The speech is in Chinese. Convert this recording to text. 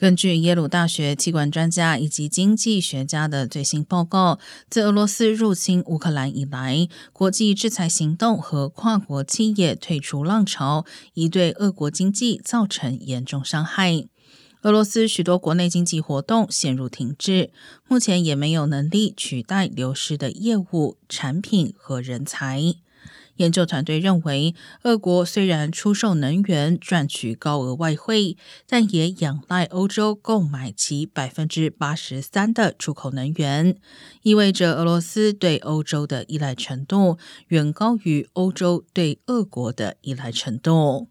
根据耶鲁大学气管专家以及经济学家的最新报告，自俄罗斯入侵乌克兰以来，国际制裁行动和跨国企业退出浪潮已对俄国经济造成严重伤害。俄罗斯许多国内经济活动陷入停滞，目前也没有能力取代流失的业务、产品和人才。研究团队认为，俄国虽然出售能源赚取高额外汇，但也仰赖欧洲购买其百分之八十三的出口能源，意味着俄罗斯对欧洲的依赖程度远高于欧洲对俄国的依赖程度。